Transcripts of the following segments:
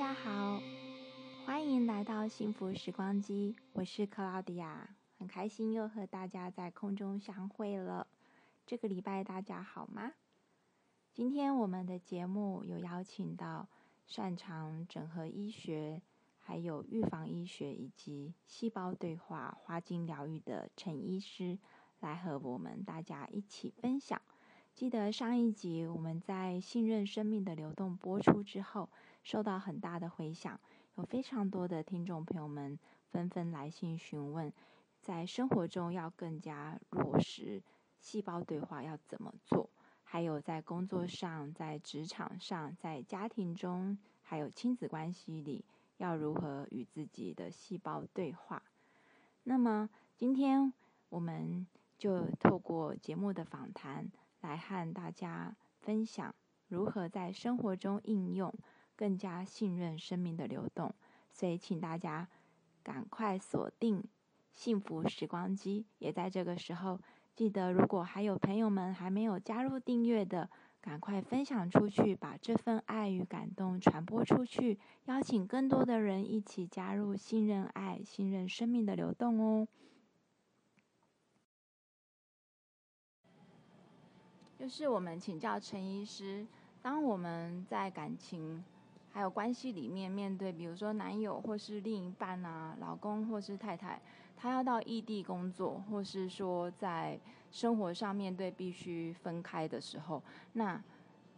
大家好，欢迎来到幸福时光机，我是克劳迪亚，很开心又和大家在空中相会了。这个礼拜大家好吗？今天我们的节目有邀请到擅长整合医学、还有预防医学以及细胞对话、花精疗愈的陈医师来和我们大家一起分享。记得上一集我们在信任生命的流动播出之后，受到很大的回响，有非常多的听众朋友们纷纷来信询问，在生活中要更加落实细胞对话要怎么做，还有在工作上、在职场上、在家庭中，还有亲子关系里，要如何与自己的细胞对话。那么今天我们就透过节目的访谈。来和大家分享如何在生活中应用，更加信任生命的流动。所以，请大家赶快锁定幸福时光机。也在这个时候，记得如果还有朋友们还没有加入订阅的，赶快分享出去，把这份爱与感动传播出去，邀请更多的人一起加入信任爱、信任生命的流动哦。就是我们请教陈医师，当我们在感情还有关系里面面对，比如说男友或是另一半啊，老公或是太太，他要到异地工作，或是说在生活上面对必须分开的时候，那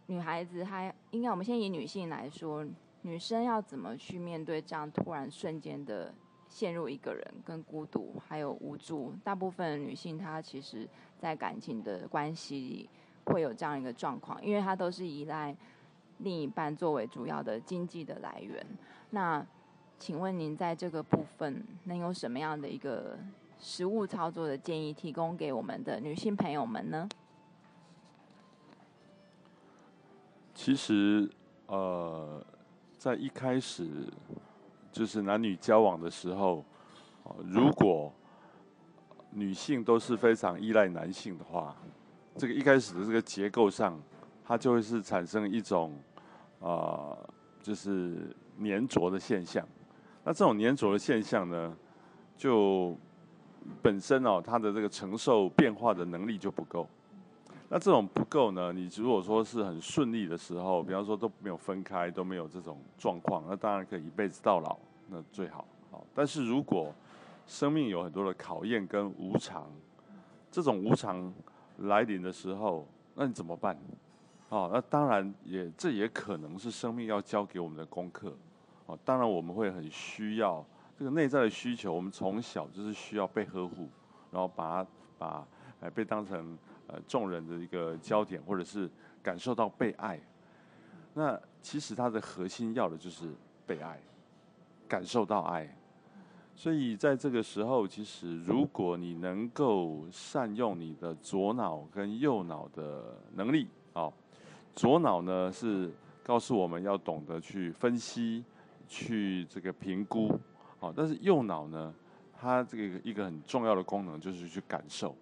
女孩子她应该，我们先以女性来说，女生要怎么去面对这样突然瞬间的陷入一个人跟孤独还有无助？大部分女性她其实在感情的关系里。会有这样一个状况，因为它都是依赖另一半作为主要的经济的来源。那请问您在这个部分能有什么样的一个实务操作的建议提供给我们的女性朋友们呢？其实，呃，在一开始就是男女交往的时候，如果女性都是非常依赖男性的话。这个一开始的这个结构上，它就会是产生一种啊、就是粘着的现象。那这种粘着的现象呢，就本身哦，它的这个承受变化的能力就不够。那这种不够呢，你如果说是很顺利的时候，比方说都没有分开，都没有这种状况，那当然可以一辈子到老，那最好。好，但是如果生命有很多的考验跟无常，这种无常。来临的时候，那你怎么办？哦，那当然也这也可能是生命要教给我们的功课。哦，当然我们会很需要这个内在的需求，我们从小就是需要被呵护，然后把把呃被当成呃众人的一个焦点，或者是感受到被爱。那其实它的核心要的就是被爱，感受到爱。所以在这个时候，其实如果你能够善用你的左脑跟右脑的能力，啊，左脑呢是告诉我们要懂得去分析、去这个评估，好，但是右脑呢，它这个一个很重要的功能就是去感受，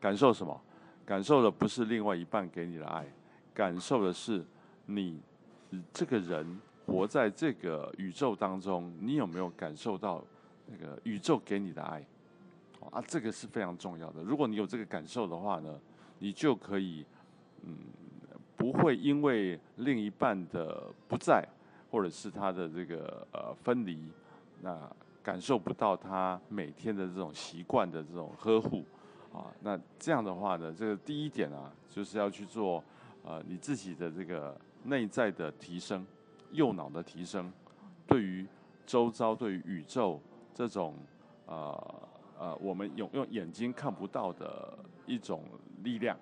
感受什么？感受的不是另外一半给你的爱，感受的是你这个人活在这个宇宙当中，你有没有感受到？那个宇宙给你的爱，啊，这个是非常重要的。如果你有这个感受的话呢，你就可以，嗯，不会因为另一半的不在，或者是他的这个呃分离，那感受不到他每天的这种习惯的这种呵护，啊，那这样的话呢，这个第一点啊，就是要去做呃你自己的这个内在的提升，右脑的提升，对于周遭，对于宇宙。这种呃呃，我们用用眼睛看不到的一种力量，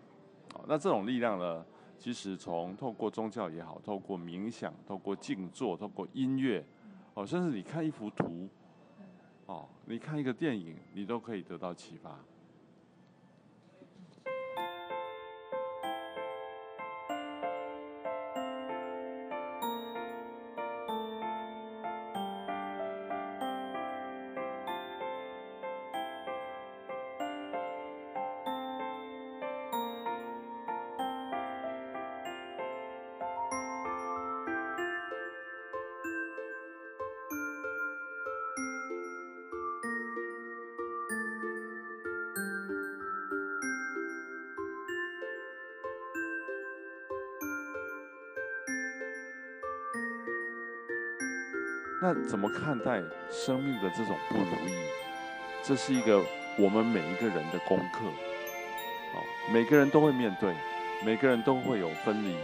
啊，那这种力量呢，其实从透过宗教也好，透过冥想，透过静坐，透过音乐，哦，甚至你看一幅图，哦，你看一个电影，你都可以得到启发。那怎么看待生命的这种不如意？这是一个我们每一个人的功课。哦，每个人都会面对，每个人都会有分离。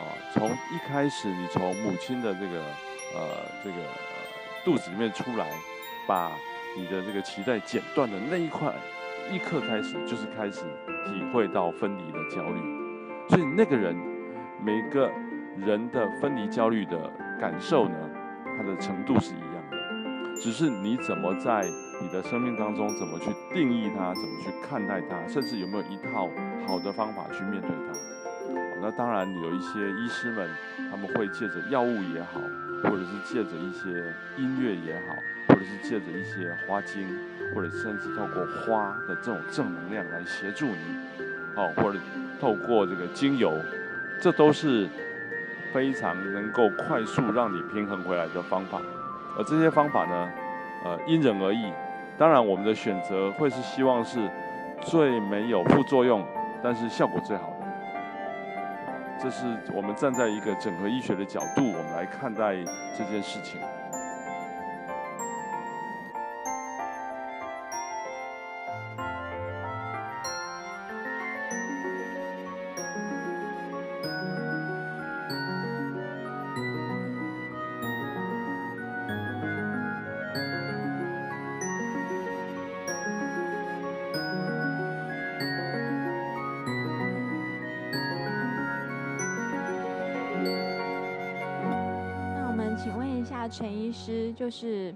啊，从一开始你从母亲的这个呃这个肚子里面出来，把你的这个脐带剪断的那一块一刻开始，就是开始体会到分离的焦虑。所以那个人，每个人的分离焦虑的感受呢，它的程度是一样的，只是你怎么在你的生命当中怎么去定义它，怎么去看待它，甚至有没有一套好的方法去面对它。那当然有一些医师们，他们会借着药物也好，或者是借着一些音乐也好，或者是借着一些花精，或者甚至透过花的这种正能量来协助你，哦，或者透过这个精油，这都是非常能够快速让你平衡回来的方法。而这些方法呢，呃，因人而异。当然，我们的选择会是希望是最没有副作用，但是效果最好的。这是我们站在一个整合医学的角度，我们来看待这件事情。请问一下陈医师，就是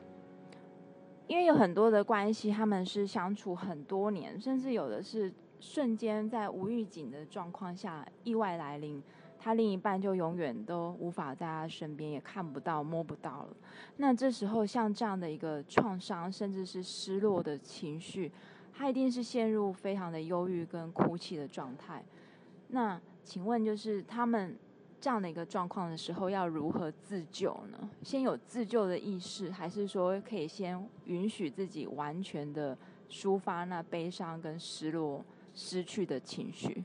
因为有很多的关系，他们是相处很多年，甚至有的是瞬间在无预警的状况下意外来临，他另一半就永远都无法在他身边，也看不到、摸不到了。那这时候，像这样的一个创伤，甚至是失落的情绪，他一定是陷入非常的忧郁跟哭泣的状态。那请问，就是他们？这样的一个状况的时候，要如何自救呢？先有自救的意识，还是说可以先允许自己完全的抒发那悲伤跟失落、失去的情绪？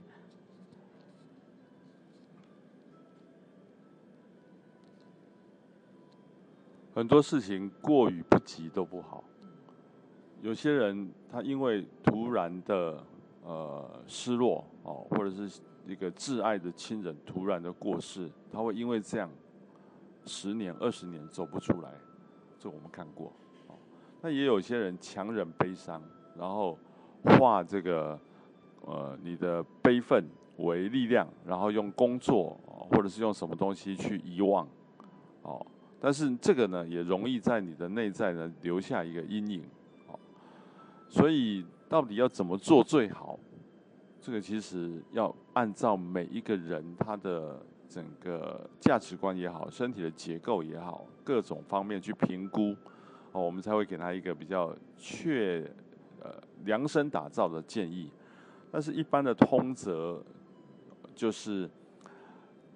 很多事情过与不及都不好。有些人他因为突然的呃失落哦，或者是。一个挚爱的亲人突然的过世，他会因为这样十年、二十年走不出来，这我们看过。那也有些人强忍悲伤，然后化这个呃你的悲愤为力量，然后用工作或者是用什么东西去遗忘。哦，但是这个呢也容易在你的内在呢留下一个阴影。哦，所以到底要怎么做最好？这个其实要按照每一个人他的整个价值观也好，身体的结构也好，各种方面去评估，哦，我们才会给他一个比较确呃量身打造的建议。但是，一般的通则就是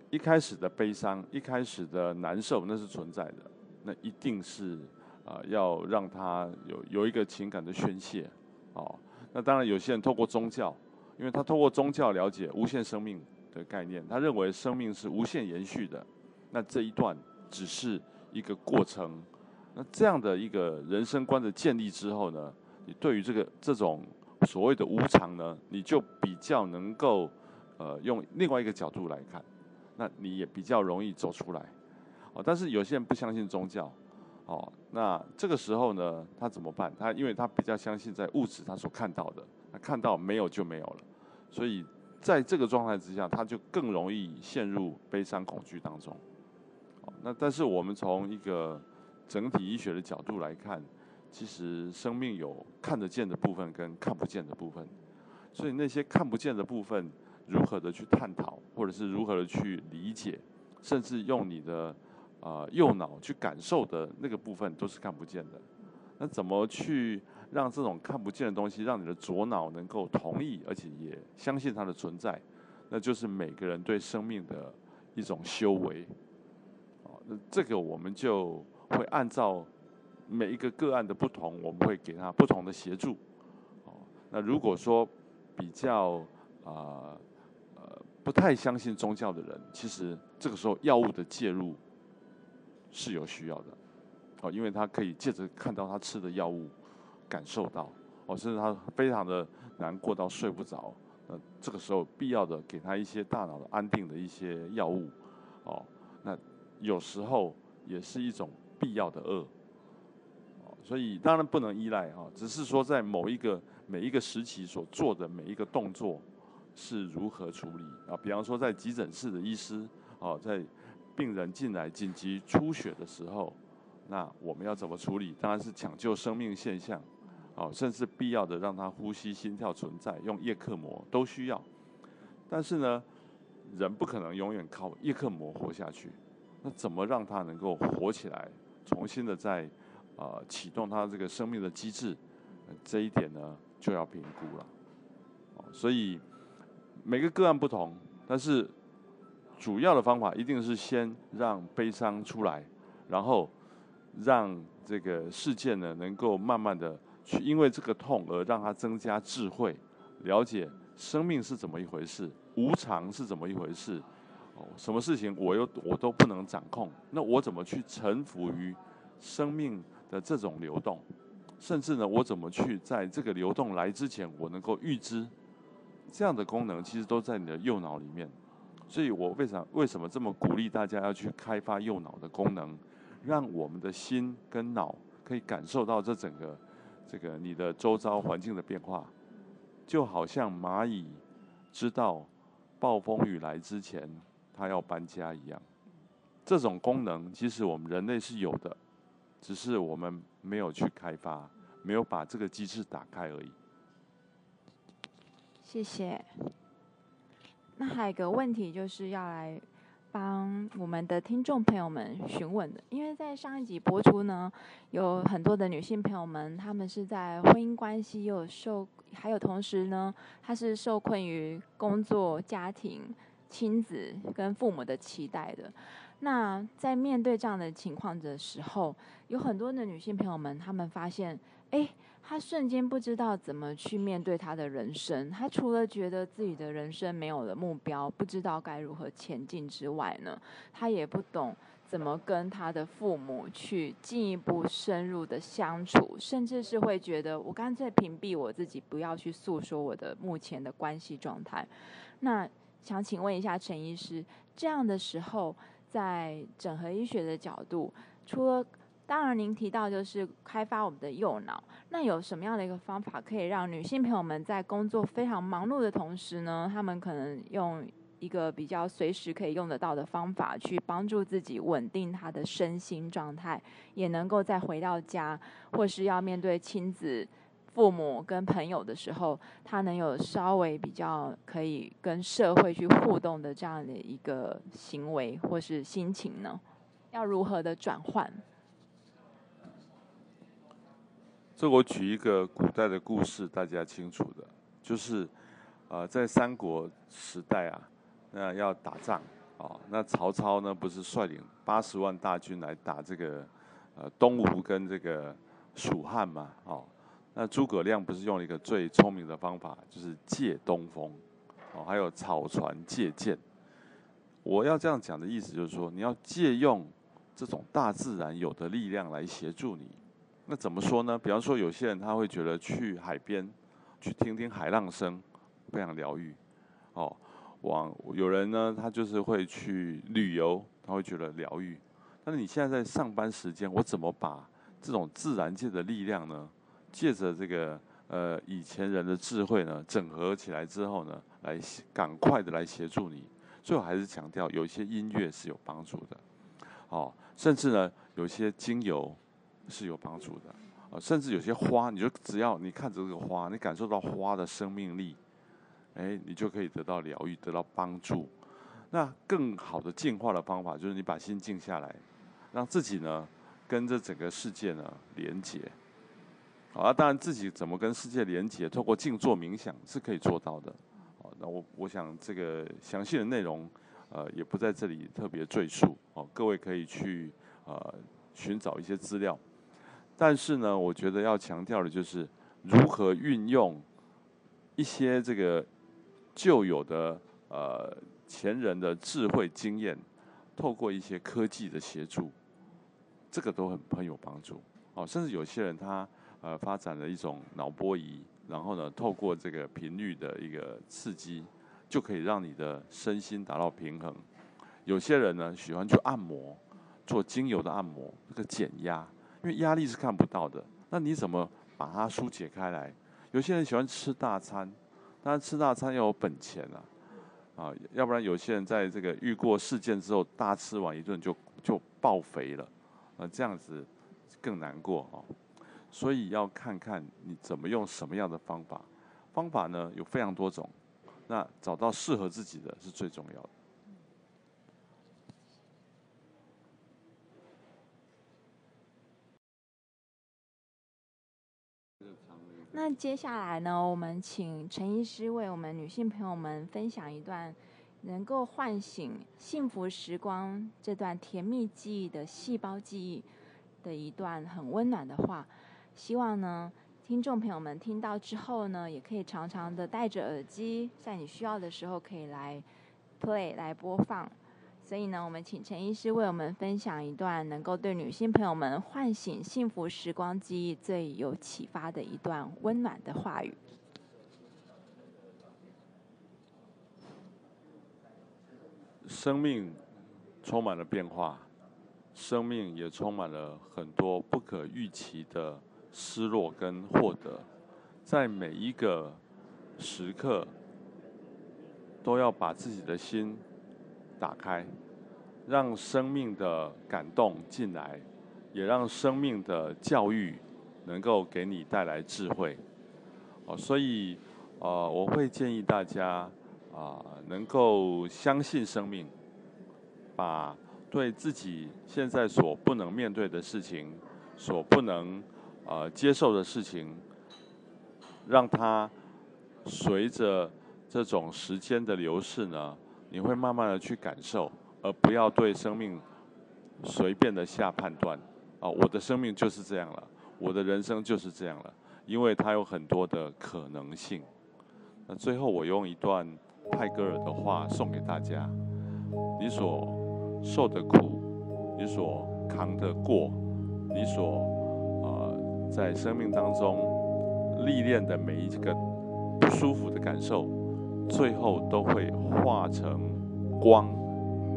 一开始的悲伤，一开始的难受，那是存在的，那一定是啊，要让他有有一个情感的宣泄。哦，那当然，有些人透过宗教。因为他通过宗教了解无限生命的概念，他认为生命是无限延续的，那这一段只是一个过程。那这样的一个人生观的建立之后呢，你对于这个这种所谓的无常呢，你就比较能够呃用另外一个角度来看，那你也比较容易走出来。哦，但是有些人不相信宗教，哦，那这个时候呢，他怎么办？他因为他比较相信在物质他所看到的，他看到没有就没有了。所以，在这个状态之下，他就更容易陷入悲伤恐惧当中。那但是我们从一个整体医学的角度来看，其实生命有看得见的部分跟看不见的部分。所以那些看不见的部分，如何的去探讨，或者是如何的去理解，甚至用你的啊右脑去感受的那个部分，都是看不见的。那怎么去？让这种看不见的东西，让你的左脑能够同意，而且也相信它的存在，那就是每个人对生命的一种修为。哦，那这个我们就会按照每一个个案的不同，我们会给他不同的协助。哦，那如果说比较啊呃不太相信宗教的人，其实这个时候药物的介入是有需要的。哦，因为他可以借着看到他吃的药物，感受到哦，甚至他非常的难过到睡不着，那这个时候必要的给他一些大脑的安定的一些药物，哦，那有时候也是一种必要的恶，所以当然不能依赖哈，只是说在某一个每一个时期所做的每一个动作是如何处理啊，比方说在急诊室的医师哦，在病人进来紧急出血的时候。那我们要怎么处理？当然是抢救生命现象，哦，甚至必要的让他呼吸、心跳存在，用叶克膜都需要。但是呢，人不可能永远靠叶克膜活下去。那怎么让他能够活起来，重新的再呃启动他这个生命的机制？这一点呢就要评估了。所以每个个案不同，但是主要的方法一定是先让悲伤出来，然后。让这个事件呢，能够慢慢的去，因为这个痛而让他增加智慧，了解生命是怎么一回事，无常是怎么一回事，哦，什么事情我又我都不能掌控，那我怎么去臣服于生命的这种流动？甚至呢，我怎么去在这个流动来之前，我能够预知这样的功能，其实都在你的右脑里面。所以我为啥为什么这么鼓励大家要去开发右脑的功能？让我们的心跟脑可以感受到这整个这个你的周遭环境的变化，就好像蚂蚁知道暴风雨来之前它要搬家一样。这种功能其实我们人类是有的，只是我们没有去开发，没有把这个机制打开而已。谢谢。那还有一个问题就是要来。帮我们的听众朋友们询问的，因为在上一集播出呢，有很多的女性朋友们，她们是在婚姻关系又受，还有同时呢，她是受困于工作、家庭、亲子跟父母的期待的。那在面对这样的情况的时候，有很多的女性朋友们，她们发现，哎。他瞬间不知道怎么去面对他的人生，他除了觉得自己的人生没有了目标，不知道该如何前进之外呢，他也不懂怎么跟他的父母去进一步深入的相处，甚至是会觉得我干脆屏蔽我自己，不要去诉说我的目前的关系状态。那想请问一下陈医师，这样的时候，在整合医学的角度，除了当然，您提到就是开发我们的右脑，那有什么样的一个方法可以让女性朋友们在工作非常忙碌的同时呢，她们可能用一个比较随时可以用得到的方法，去帮助自己稳定她的身心状态，也能够再回到家，或是要面对亲子、父母跟朋友的时候，她能有稍微比较可以跟社会去互动的这样的一个行为或是心情呢？要如何的转换？这我举一个古代的故事，大家清楚的，就是，呃，在三国时代啊，那要打仗啊，哦，那曹操呢不是率领八十万大军来打这个呃东吴跟这个蜀汉嘛，哦，那诸葛亮不是用了一个最聪明的方法，就是借东风，哦，还有草船借箭。我要这样讲的意思就是说，你要借用这种大自然有的力量来协助你。那怎么说呢？比方说，有些人他会觉得去海边，去听听海浪声，非常疗愈。哦，往有人呢，他就是会去旅游，他会觉得疗愈。但是你现在在上班时间，我怎么把这种自然界的力量呢，借着这个呃以前人的智慧呢，整合起来之后呢，来赶快的来协助你？最后还是强调，有一些音乐是有帮助的。哦，甚至呢，有一些精油。是有帮助的，啊，甚至有些花，你就只要你看着这个花，你感受到花的生命力，哎，你就可以得到疗愈，得到帮助。那更好的进化的方法，就是你把心静下来，让自己呢跟这整个世界呢连接。啊，当然自己怎么跟世界连接，透过静坐冥想是可以做到的。好，那我我想这个详细的内容，呃，也不在这里特别赘述。哦，各位可以去呃寻找一些资料。但是呢，我觉得要强调的就是如何运用一些这个旧有的呃前人的智慧经验，透过一些科技的协助，这个都很很有帮助。哦，甚至有些人他呃发展了一种脑波仪，然后呢，透过这个频率的一个刺激，就可以让你的身心达到平衡。有些人呢喜欢去按摩，做精油的按摩，这个减压，因为压力是看不到的。那你怎么把它疏解开来？有些人喜欢吃大餐，当然吃大餐要有本钱啊。啊，要不然有些人在这个遇过事件之后，大吃完一顿就就爆肥了，啊，这样子更难过哦。所以要看看你怎么用什么样的方法，方法呢有非常多种，那找到适合自己的是最重要的。那接下来呢，我们请陈医师为我们女性朋友们分享一段能够唤醒幸福时光这段甜蜜记忆的细胞记忆的一段很温暖的话。希望呢，听众朋友们听到之后呢，也可以常常的戴着耳机，在你需要的时候可以来 play 来播放。所以呢，我们请陈医师为我们分享一段能够对女性朋友们唤醒幸福时光记忆最有启发的一段温暖的话语。生命充满了变化，生命也充满了很多不可预期的失落跟获得，在每一个时刻，都要把自己的心打开，让生命的感动进来，也让生命的教育能够给你带来智慧。哦，所以，呃，我会建议大家啊，能够相信生命，把对自己现在所不能面对的事情，所不能呃接受的事情，让它随着这种时间的流逝呢。你会慢慢的去感受，而不要对生命随便的下判断。啊，我的生命就是这样了，我的人生就是这样了，因为它有很多的可能性。那最后，我用一段泰戈尔的话送给大家：你所受的苦，你所扛的过，你所呃在生命当中历练的每一个不舒服的感受。最后都会化成光，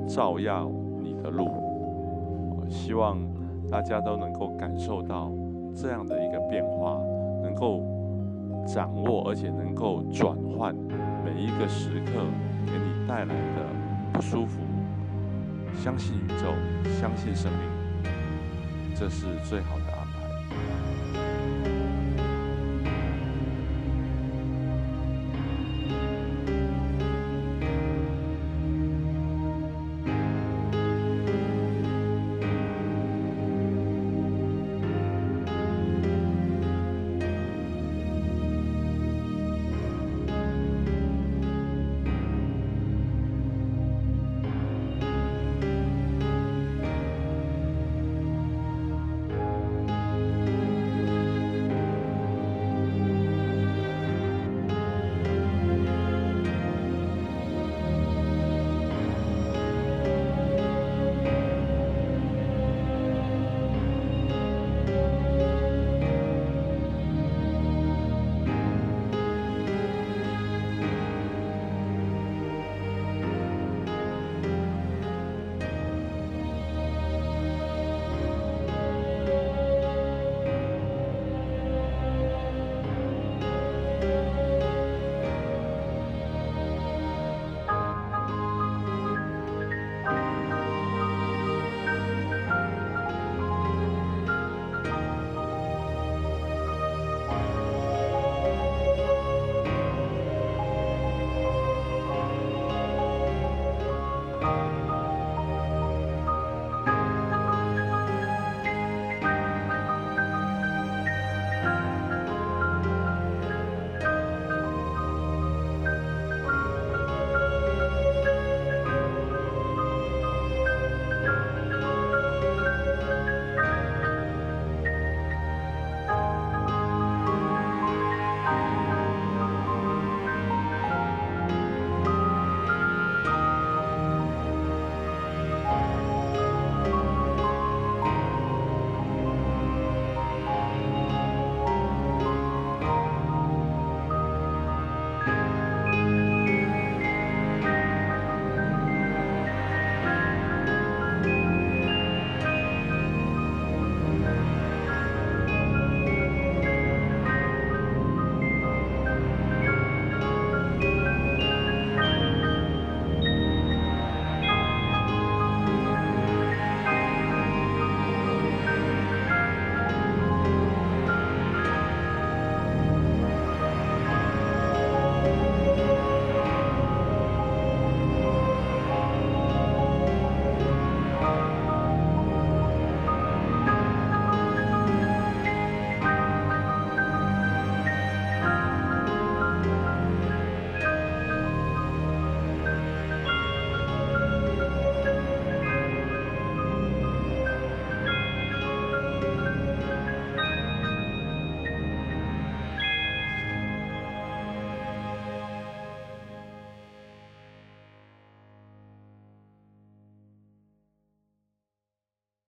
照耀你的路。我希望大家都能够感受到这样的一个变化，能够掌握，而且能够转换每一个时刻给你带来的不舒服。相信宇宙，相信生命，这是最好的。